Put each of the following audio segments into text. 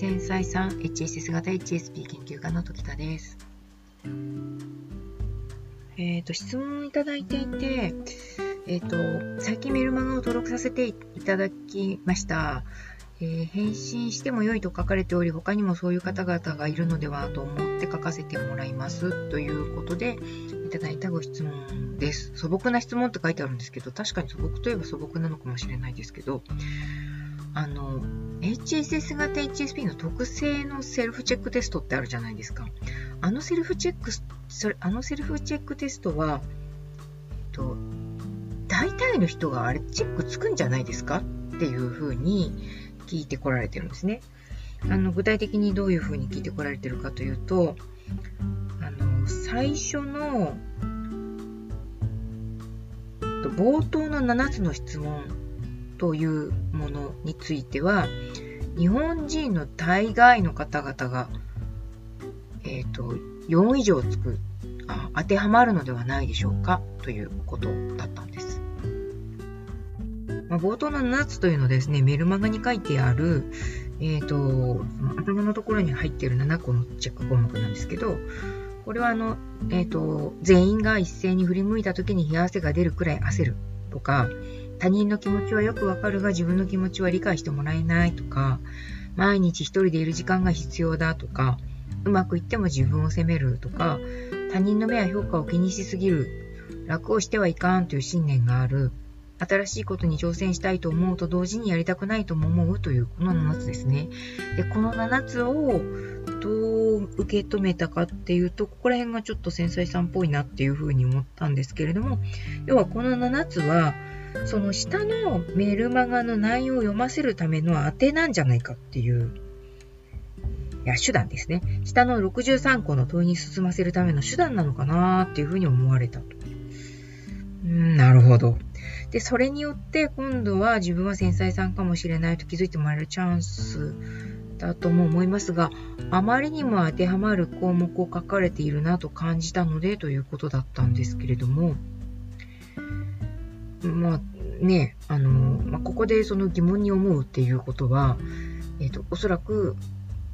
繊細さん HSS 型 HSP 研究家の時田です。えっ、ー、と、質問をいただいていて、えっ、ー、と、最近メルマガを登録させていただきました。えー、返信しても良いと書かれており、他にもそういう方々がいるのではと思って書かせてもらいますということでいただいたご質問です。素朴な質問って書いてあるんですけど、確かに素朴といえば素朴なのかもしれないですけど、あの、HSS 型 HSP の特性のセルフチェックテストってあるじゃないですか。あのセルフチェック、それ、あのセルフチェックテストは、えっと、大体の人があれチェックつくんじゃないですか？っていうふうに聞いてこられてるんですね。あの具体的にどういうふうに聞いてこられてるかというと、あの最初の冒頭の7つの質問というものについては日本人の大概の方々が、えーと、4以上つくあ当てはまるのではないでしょうかということだったんです。まあ、冒頭の7つというのですね、メルマガに書いてある、え、ー、と、頭のところに入っている7個のチェック項目なんですけど、これはあの、えっ、ー、と、全員が一斉に振り向いた時に冷や汗が出るくらい焦るとか、他人の気持ちはよくわかるが自分の気持ちは理解してもらえないとか、毎日一人でいる時間が必要だとか、うまくいっても自分を責めるとか、他人の目や評価を気にしすぎる、楽をしてはいかんという信念がある、新しいことに挑戦したいと思うと同時にやりたくないとも思うというこの7つですね。で、この7つをう受け止めたかっていうと、ここら辺がちょっと繊細さんっぽいなっていうふうに思ったんですけれども、要はこの7つは、その下のメルマガの内容を読ませるための当てなんじゃないかっていう、いや、手段ですね。下の63個の問いに進ませるための手段なのかなっていうふうに思われたと。うん、なるほど。で、それによって今度は自分は繊細さんかもしれないと気づいてもらえるチャンスだとも思いますが、あまりにも当てはまる項目を書かれているなと感じたのでということだったんですけれども、まあね、あの、まあ、ここでその疑問に思うっていうことは、え、ー、と、おそらく、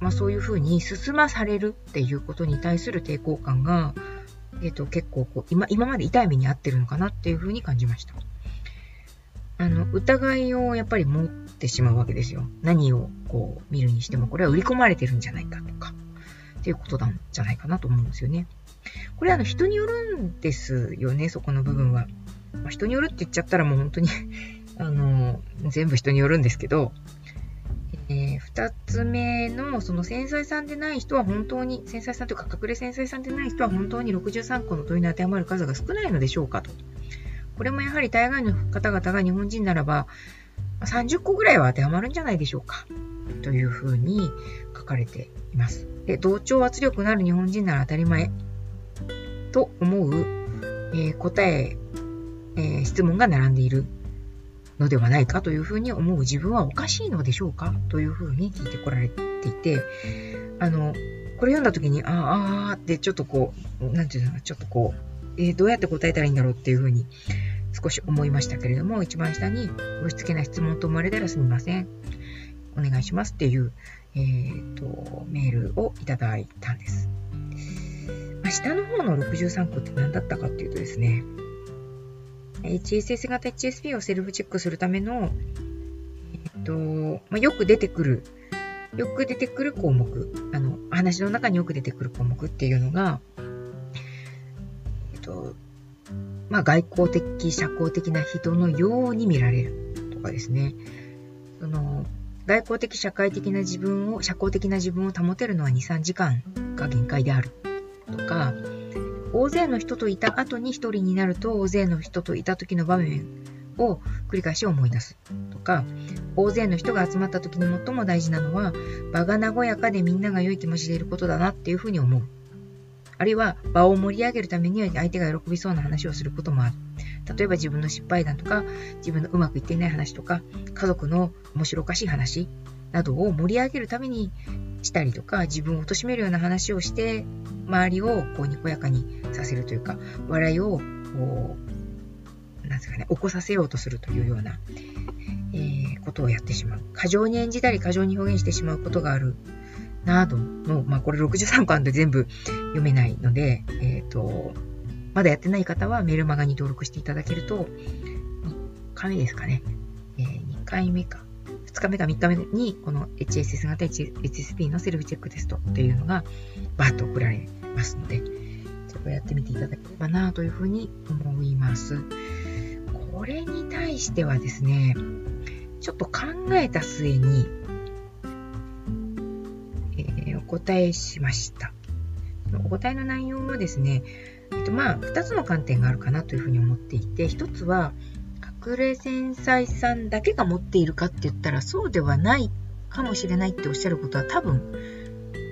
まあそういうふうに進まされるっていうことに対する抵抗感が、えっ、ー、と、結構こう、今、今まで痛い目に遭ってるのかなっていうふうに感じました。あの、疑いをやっぱり持ってしまうわけですよ。何をこう見るにしても、これは売り込まれてるんじゃないかとか、っていうことなんじゃないかなと思うんですよね。これあの人によるんですよね、そこの部分は。まあ、人によるって言っちゃったらもう本当に あの、全部人によるんですけど、えー、二つ目の、その繊細さんでない人は本当に、繊細さんというか隠れ繊細さんでない人は本当に63個の問いに当てはまる数が少ないのでしょうかと。これもやはり大概の方々が日本人ならば、30個ぐらいは当てはまるんじゃないでしょうか。というふうに書かれています。で同調圧力のある日本人なら当たり前。と思う、えー、答ええー、質問が並んでいるのではないか。というふうに思う。自分はおかしいのでしょうか？というふうに聞いてこられていて、あの、これ読んだ時に、ああ、あーってちょっとこう、なんていうのか、ちょっとこう、えー、どうやって答えたらいいんだろうっていうふうに少し思いましたけれども、一番下に、押し付けな質問と思われたらすみません。お願いしますっていう、えーと、メールをいただいたんです。まあ、下の方の63個って何だったかっていうとですね、HSS 型 HSP をセルフチェックするための、えっ、と、まあ、よく出てくる、よく出てくる項目、あの、話の中によく出てくる項目っていうのが、えっ、と、まあ、外交的、社交的な人のように見られるとかですね。その、外交的、社会的な自分を、社交的な自分を保てるのは2、3時間が限界であるとか、大勢の人といた後に一人になると大勢の人といた時の場面を繰り返し思い出すとか、大勢の人が集まった時に最も大事なのは場が和やかでみんなが良い気持ちでいることだなっていうふうに思う。あるいは場を盛り上げるためには相手が喜びそうな話をすることもある。例えば自分の失敗談とか、自分のうまくいっていない話とか、家族の面白おかしい話などを盛り上げるためにしたりとか、自分を貶めるような話をして、周りをこうにこやかにさせるというか、笑いをこう、なんですかね、起こさせようとするというような、えー、ことをやってしまう。過剰に演じたり過剰に表現してしまうことがあるなどの、まあこれ63巻で全部読めないので、えっ、ー、と、まだやってない方はメルマガに登録していただけると、3日目ですかね。えー、2回目か。2日目か3日目に、この HSS 型 HSP のセルフチェックテストっていうのが、バーッと送られますので、そこやってみていただければなというふうに思います。これに対してはですね、ちょっと考えた末に、えー、お答えしました。お答えの内容はですね、えっと、まあ、2つの観点があるかなというふうに思っていて、1つは、隠れ繊細さんだけが持っているかって言ったら、そうではないかもしれないっておっしゃることは多分、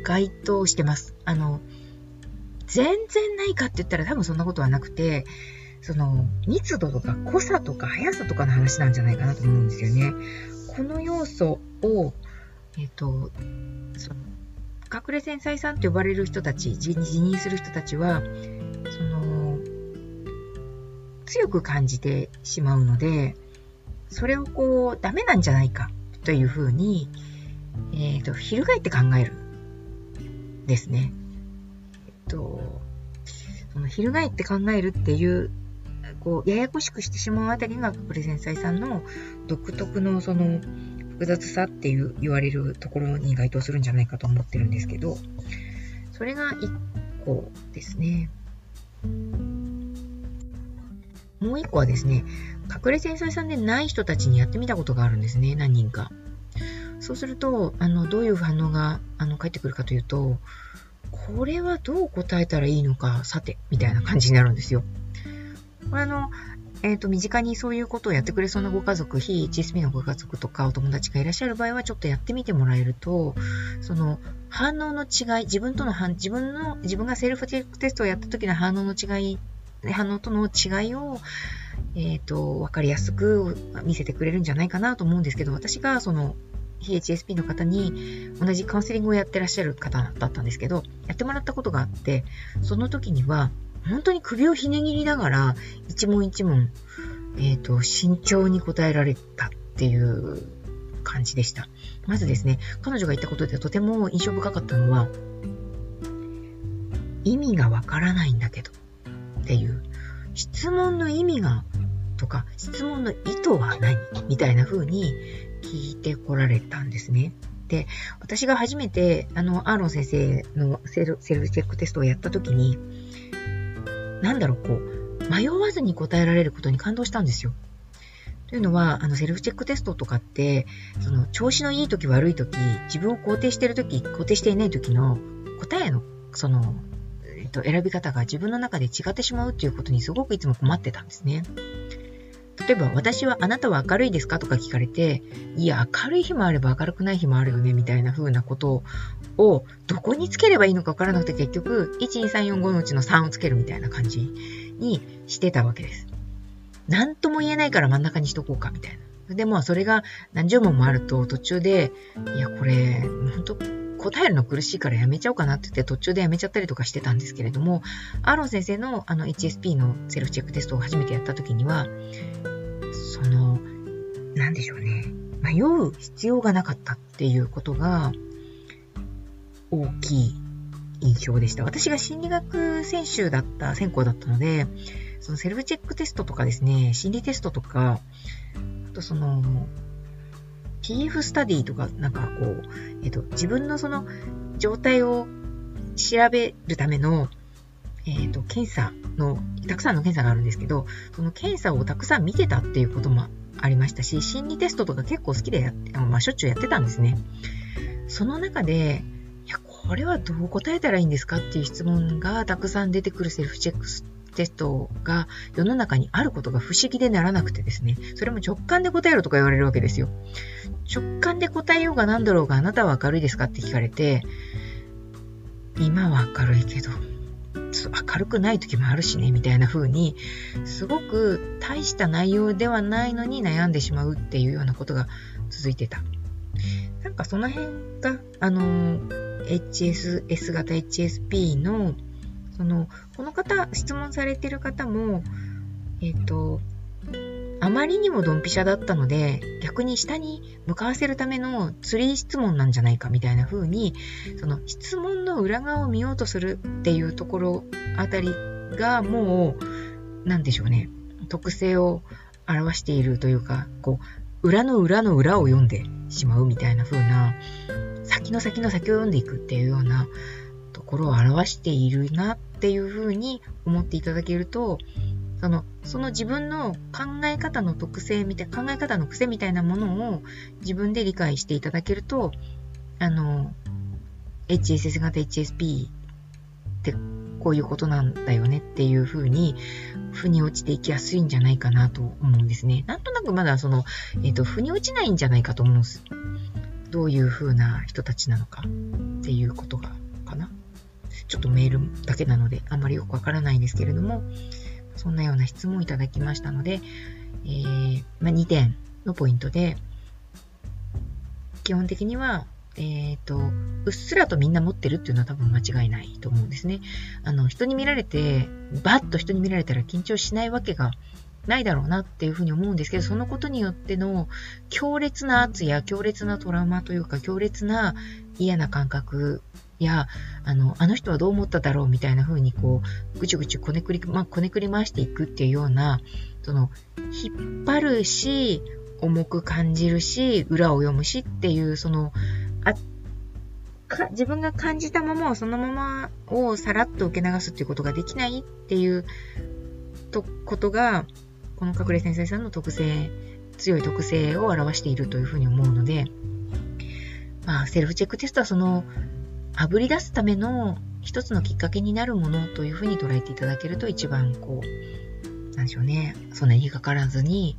該当してます。あの、全然ないかって言ったら多分そんなことはなくて、その、密度とか濃さとか速さとかの話なんじゃないかなと思うんですよね。この要素を、えっ、と、その、隠れ繊細さんと呼ばれる人たち、辞任する人たちは、その、強く感じてしまうので、それをこう、ダメなんじゃないかというふうに、えっ、ー、と、翻って考える。ですね。えっと、その、翻って考えるっていう、こう、ややこしくしてしまうあたりが、プレゼンサイさんの独特のその、複雑さっていう言われるところに該当するんじゃないかと思ってるんですけど、それが一個ですね。もう一個はですね、隠れ繊細さんでない人たちにやってみたことがあるんですね、何人か。そうすると、あの、どういう反応が、あの、返ってくるかというと、これはどう答えたらいいのか、さて、みたいな感じになるんですよ。これあの、えっ、ー、と、身近にそういうことをやってくれそうなご家族、非 HSP のご家族とかお友達がいらっしゃる場合は、ちょっとやってみてもらえると、その、反応の違い、自分との反、自分の、自分がセルフチェックテストをやった時の反応の違い、反応との違いを、えっ、ー、と、わかりやすく見せてくれるんじゃないかなと思うんですけど、私がその、非 HSP の方に同じカウンセリングをやってらっしゃる方だったんですけど、やってもらったことがあって、その時には、本当に首をひねぎりながら、一問一問、えっ、ー、と、慎重に答えられたっていう感じでした。まずですね、彼女が言ったことでとても印象深かったのは、意味がわからないんだけどっていう、質問の意味が、とか、質問の意図は何？みたいな風に聞いてこられたんですね。で、私が初めて、あの、アーロン先生のセルセルフチェックテストをやった時に、なんだろう、こう、迷わずに答えられることに感動したんですよ。というのは、あの、セルフチェックテストとかって、その、調子のいい時悪い時、自分を肯定してる時、肯定していない時の答えの、その、えっと、選び方が自分の中で違ってしまうっていうことにすごくいつも困ってたんですね。例えば、私はあなたは明るいですかとか聞かれて、いや、明るい日もあれば明るくない日もあるよね、みたいな風なことをどこにつければいいのかわからなくて結局、12345のうちの3をつけるみたいな感じにしてたわけです。なんとも言えないから真ん中にしとこうかみたいな。でもそれが何十問もあると途中で、いやこれ、本当答えるの苦しいからやめちゃおうかなって言って途中でやめちゃったりとかしてたんですけれども、アーロン先生のあの HSP のセルフチェックテストを初めてやった時には、その、なんでしょうね。迷う必要がなかったっていうことが、大きい印象でした。私が心理学専修だった、専攻だったので、そのセルフチェックテストとかですね、心理テストとか、あとその、PF スタディとか、なんかこう、えっ、と、自分のその状態を調べるための、えっ、と、検査の、たくさんの検査があるんですけど、その検査をたくさん見てたっていうこともありましたし、心理テストとか結構好きでやって、まあ、しょっちゅうやってたんですね。その中で、いや、これはどう答えたらいいんですかっていう質問がたくさん出てくるセルフチェックテストが世の中にあることが不思議でならなくてですね、それも直感で答えろとか言われるわけですよ。直感で答えようが何だろうがあなたは明るいですかって聞かれて、今は明るいけど、明るくない時もあるしね、みたいな風に、すごく大した内容ではないのに悩んでしまうっていうようなことが続いてた。なんかその辺が、あの、HSS 型 HSP の、その、この方、質問されてる方も、えっ、ー、と、あまりにもドンピシャだったので、逆に下に向かわせるためのツリー質問なんじゃないかみたいな風に、その質問の裏側を見ようとするっていうところあたりがもう、なんでしょうね、特性を表しているというか、こう、裏の裏の裏を読んでしまうみたいな風な、先の先の先を読んでいくっていうようなところを表しているなっていう風に思っていただけると、その、その自分の考え方の特性みたい、考え方の癖みたいなものを自分で理解していただけると、あの、HSS 型 HSP ってこういうことなんだよねっていう風に、腑に落ちていきやすいんじゃないかなと思うんですね。なんとなくまだその、えっ、ー、と、腑に落ちないんじゃないかと思うんです。どういう風な人たちなのかっていうことが、かな。ちょっとメールだけなのであんまりよくわからないんですけれども、そんなような質問をいただきましたので、えー、まあ、2点のポイントで、基本的には、えっ、ー、と、うっすらとみんな持ってるっていうのは多分間違いないと思うんですね。あの、人に見られて、バッと人に見られたら緊張しないわけがないだろうなっていうふうに思うんですけど、そのことによっての強烈な圧や強烈なトラウマというか、強烈な嫌な感覚や、あの、あの人はどう思っただろうみたいな風にこう、ぐちゅぐちゅこねくり、まこねくり回していくっていうような、その、引っ張るし、重く感じるし、裏を読むしっていう、その、あ、か自分が感じたままをそのままをさらっと受け流すっていうことができないっていうとことが、この隠れ先生さんの特性、強い特性を表しているというふうに思うので、まあ、セルフチェックテストはそのあぶり出すための一つのきっかけになるものというふうに捉えていただけると一番こう、なんでしょうね、そんなにかからずに、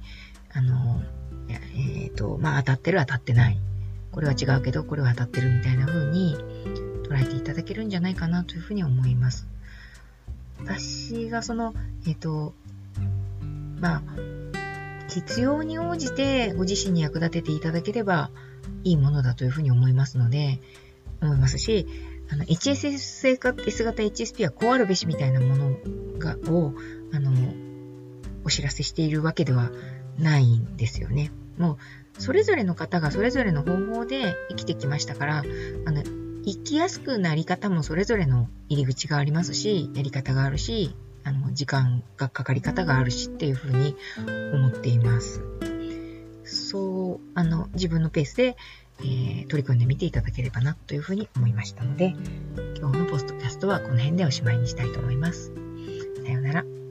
あの、えっ、ー、と、まあ当たってる当たってない。これは違うけど、これは当たってるみたいな風に捉えていただけるんじゃないかなというふうに思います。私がその、えっ、ー、と、まあ、必要に応じてご自身に役立てていただければいいものだというふうに思いますので、思いますし、あの、HSS 型 HSP はこうあるべしみたいなものが、を、あの、お知らせしているわけではないんですよね。もう、それぞれの方がそれぞれの方法で生きてきましたから、あの、生きやすくなり方もそれぞれの入り口がありますし、やり方があるし、あの、時間がかかり方があるしっていうふうに思っています。そう、あの、自分のペースでえー、取り組んでみていただければなというふうに思いましたので、今日のポストキャストはこの辺でおしまいにしたいと思います。さようなら。